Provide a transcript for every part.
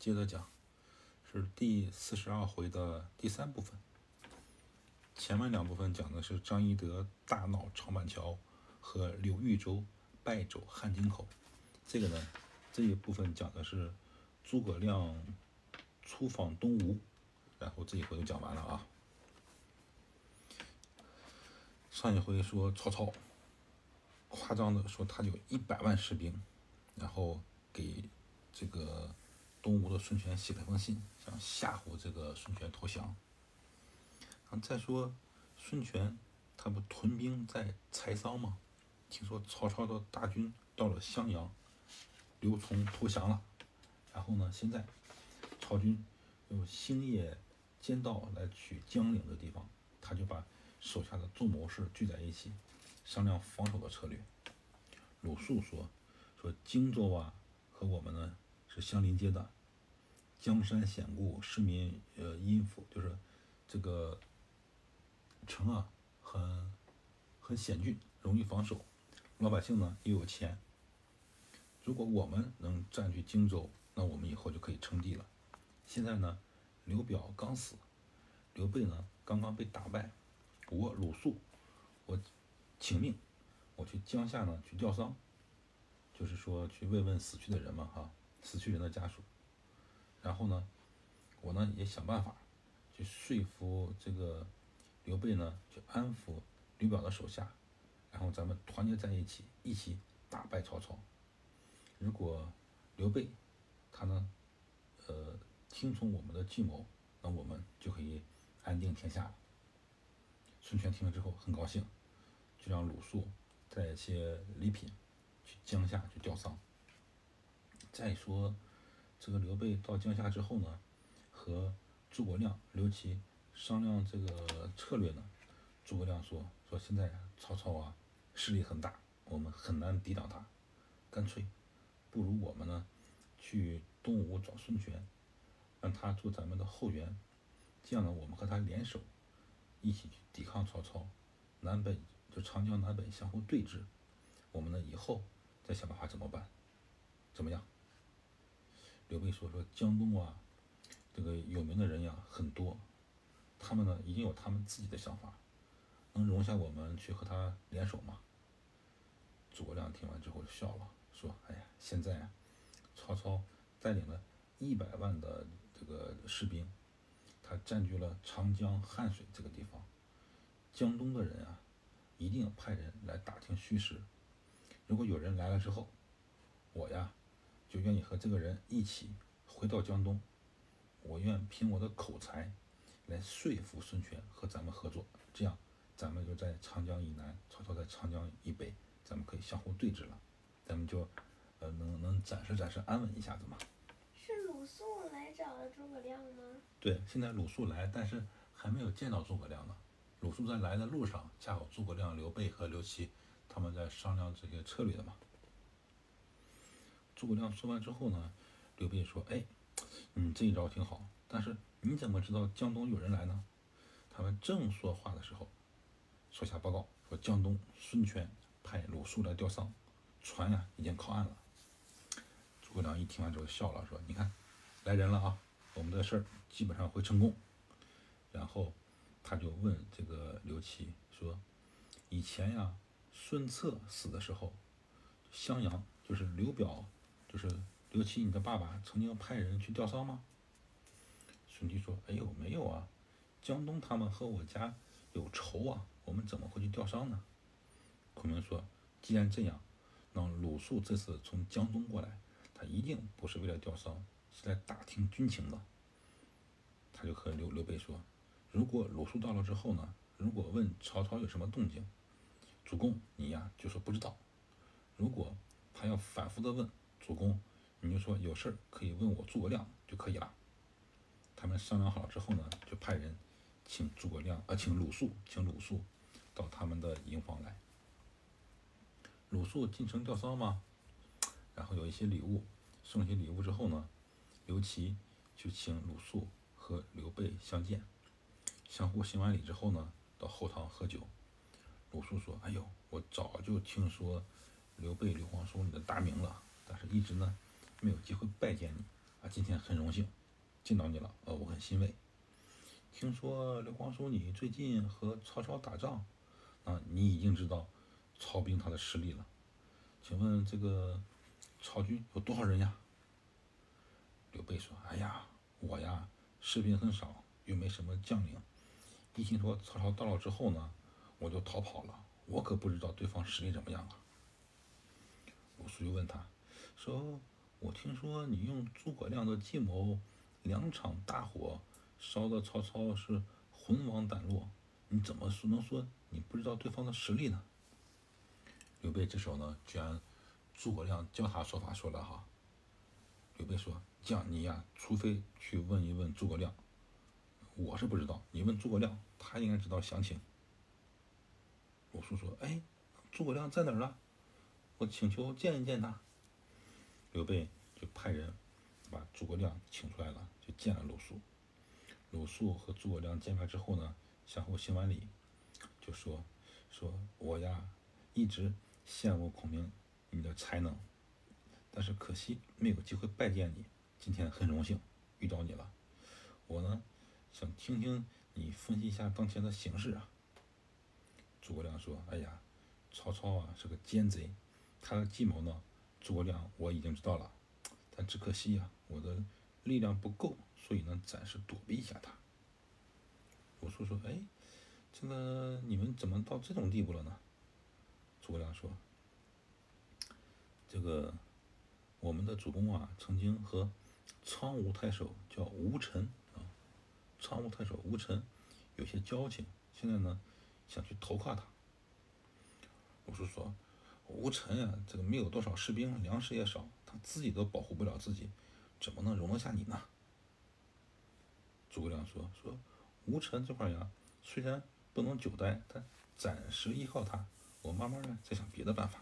接着讲，是第四十二回的第三部分。前面两部分讲的是张翼德大闹长板桥和柳豫州败走汉津口，这个呢，这一部分讲的是诸葛亮出访东吴，然后这一回就讲完了啊。上一回说曹操夸张的说他有一百万士兵，然后给这个东吴的孙权写了封信，想吓唬这个孙权投降。再说孙权他不屯兵在柴桑吗？听说曹操的大军到了襄阳，刘琮投降了。然后呢，现在曹军用星夜兼道来取江陵的地方，他就把手下的众谋士聚在一起，商量防守的策略。鲁肃说：“说荆州啊，和我们呢是相邻接的，江山险固，市民呃殷富，就是这个。”城啊，很很险峻，容易防守。老百姓呢又有钱。如果我们能占据荆州，那我们以后就可以称帝了。现在呢，刘表刚死，刘备呢刚刚被打败。我鲁肃，我请命，我去江夏呢去吊丧，就是说去慰问死去的人嘛，哈，死去人的家属。然后呢，我呢也想办法去说服这个。刘备呢，去安抚刘表的手下，然后咱们团结在一起，一起打败曹操。如果刘备他呢，呃，听从我们的计谋，那我们就可以安定天下了。孙权听了之后很高兴，就让鲁肃带一些礼品去江夏去吊丧。再说这个刘备到江夏之后呢，和诸葛亮、刘琦。商量这个策略呢，诸葛亮说说现在曹操啊势力很大，我们很难抵挡他，干脆不如我们呢去东吴找孙权，让他做咱们的后援，这样呢我们和他联手，一起去抵抗曹操，南北就长江南北相互对峙，我们呢以后再想办法怎么办，怎么样？刘备说说江东啊，这个有名的人呀很多。他们呢，已经有他们自己的想法，能容下我们去和他联手吗？诸葛亮听完之后就笑了，说：“哎呀，现在啊，曹操带领了一百万的这个士兵，他占据了长江汉水这个地方，江东的人啊，一定派人来打听虚实。如果有人来了之后，我呀，就愿意和这个人一起回到江东，我愿凭我的口才。”来说服孙权和咱们合作，这样咱们就在长江以南，曹操在长江以北，咱们可以相互对峙了，咱们就呃能能暂时暂时安稳一下子嘛。是鲁肃来找了诸葛亮吗？对，现在鲁肃来，但是还没有见到诸葛亮呢。鲁肃在来的路上，恰好诸葛亮、刘备和刘琦他们在商量这些策略的嘛。诸葛亮说完之后呢，刘备说：“哎，嗯，这一招挺好，但是。”你怎么知道江东有人来呢？他们正说话的时候，手下报告说江东孙权派鲁肃来吊丧，船呀已经靠岸了。诸葛亮一听完之后笑了，说：“你看，来人了啊，我们的事儿基本上会成功。”然后他就问这个刘琦说：“以前呀，孙策死的时候，襄阳就是刘表，就是刘琦你的爸爸曾经派人去吊丧吗？”兄弟说：“哎呦，没有啊，江东他们和我家有仇啊，我们怎么会去吊丧呢？”孔明说：“既然这样，那鲁肃这次从江东过来，他一定不是为了吊丧，是来打听军情的。”他就和刘刘备说：“如果鲁肃到了之后呢，如果问曹操有什么动静，主公你呀就说不知道；如果他要反复的问主公，你就说有事儿可以问我诸葛亮就可以了。”他们商量好了之后呢，就派人请诸葛亮，呃，请鲁肃，请鲁肃到他们的营房来。鲁肃进城吊丧吗？然后有一些礼物，送一些礼物之后呢，刘琦就请鲁肃和刘备相见，相互行完礼之后呢，到后堂喝酒。鲁肃说：“哎呦，我早就听说刘备、刘皇叔你的大名了，但是一直呢没有机会拜见你啊，今天很荣幸见到你了，呃，我很欣慰。听说刘皇叔你最近和曹操打仗，啊，你已经知道曹兵他的实力了。请问这个曹军有多少人呀？”刘备说：“哎呀，我呀，士兵很少，又没什么将领。一听说曹操到了之后呢，我就逃跑了。我可不知道对方实力怎么样啊。”鲁肃又问他，说：“我听说你用诸葛亮的计谋，两场大火烧的曹操是魂亡胆落，你怎么说能说你不知道对方的实力呢？”刘备这时候呢，居然诸葛亮教他说法说了哈。刘备说：“将你呀，除非去问一问诸葛亮，我是不知道。你问诸葛亮，他应该知道详情。”鲁肃说：“哎，诸葛亮在哪儿呢？”我请求见一见他。刘备就派人把诸葛亮请出来了，就见了鲁肃。鲁肃和诸葛亮见面之后呢，相互行完礼，就说：“说我呀，一直羡慕孔明你的才能，但是可惜没有机会拜见你。今天很荣幸遇到你了。我呢，想听听你分析一下当前的形势啊。”诸葛亮说：“哎呀，曹操啊是个奸贼。”他的计谋呢？诸葛亮我已经知道了，但只可惜呀，我的力量不够，所以呢，暂时躲避一下他。鲁肃说：“哎，这个你们怎么到这种地步了呢？”诸葛亮说：“这个我们的主公啊，曾经和苍梧太守叫吴臣啊，苍梧太守吴臣有些交情，现在呢，想去投靠他。”鲁肃说。吴臣呀，这个没有多少士兵，粮食也少，他自己都保护不了自己，怎么能容得下你呢？诸葛亮说：“说吴臣这块呀，虽然不能久待，但暂时依靠他，我慢慢的再想别的办法。”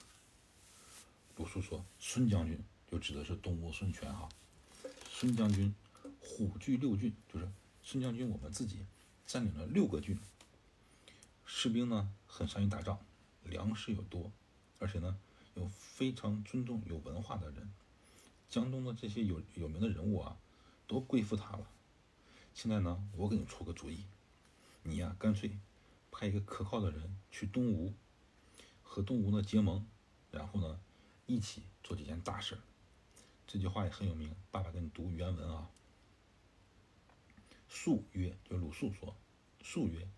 鲁肃说：“孙将军就指的是东吴孙权哈，孙将军虎踞六郡，就是孙将军我们自己占领了六个郡，士兵呢很善于打仗，粮食又多。”而且呢，有非常尊重有文化的人，江东的这些有有名的人物啊，都归附他了。现在呢，我给你出个主意，你呀，干脆派一个可靠的人去东吴，和东吴呢结盟，然后呢，一起做几件大事。这句话也很有名，爸爸给你读原文啊。肃曰，就鲁肃说，肃曰：“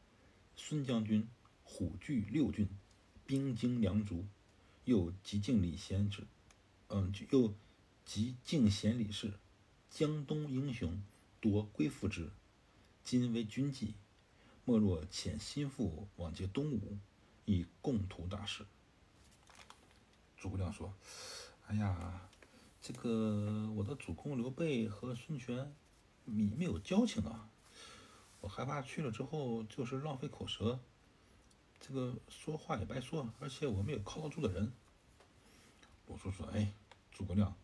孙将军虎踞六郡，兵精粮足。”又极敬礼贤之，嗯，又极敬贤礼士，江东英雄多归附之。今为军纪，莫若遣心腹往接东吴，以共图大事。诸葛亮说：“哎呀，这个我的主公刘备和孙权，你没有交情啊，我害怕去了之后就是浪费口舌。”这个说话也白说，而且我没有靠得住的人。鲁肃说：“哎，诸葛亮，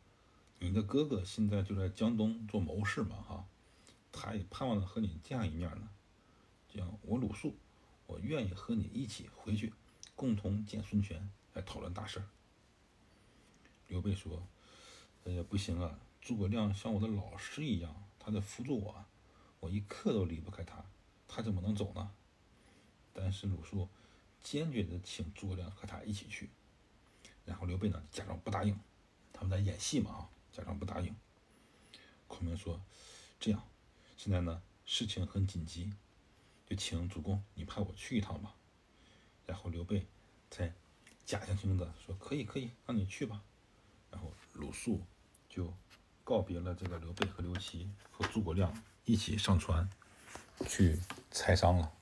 你的哥哥现在就在江东做谋士嘛，哈，他也盼望着和你见一面呢。这样，我鲁肃，我愿意和你一起回去，共同见孙权，来讨论大事。”刘备说：“哎呀，不行啊，诸葛亮像我的老师一样，他在辅助我，我一刻都离不开他，他怎么能走呢？”但是鲁肃。坚决的请诸葛亮和他一起去，然后刘备呢假装不答应，他们在演戏嘛啊，假装不答应。孔明说：“这样，现在呢事情很紧急，就请主公你派我去一趟吧。”然后刘备才假惺惺的说：“可以可以，让你去吧。”然后鲁肃就告别了这个刘备和刘琦和诸葛亮，一起上船去采桑了。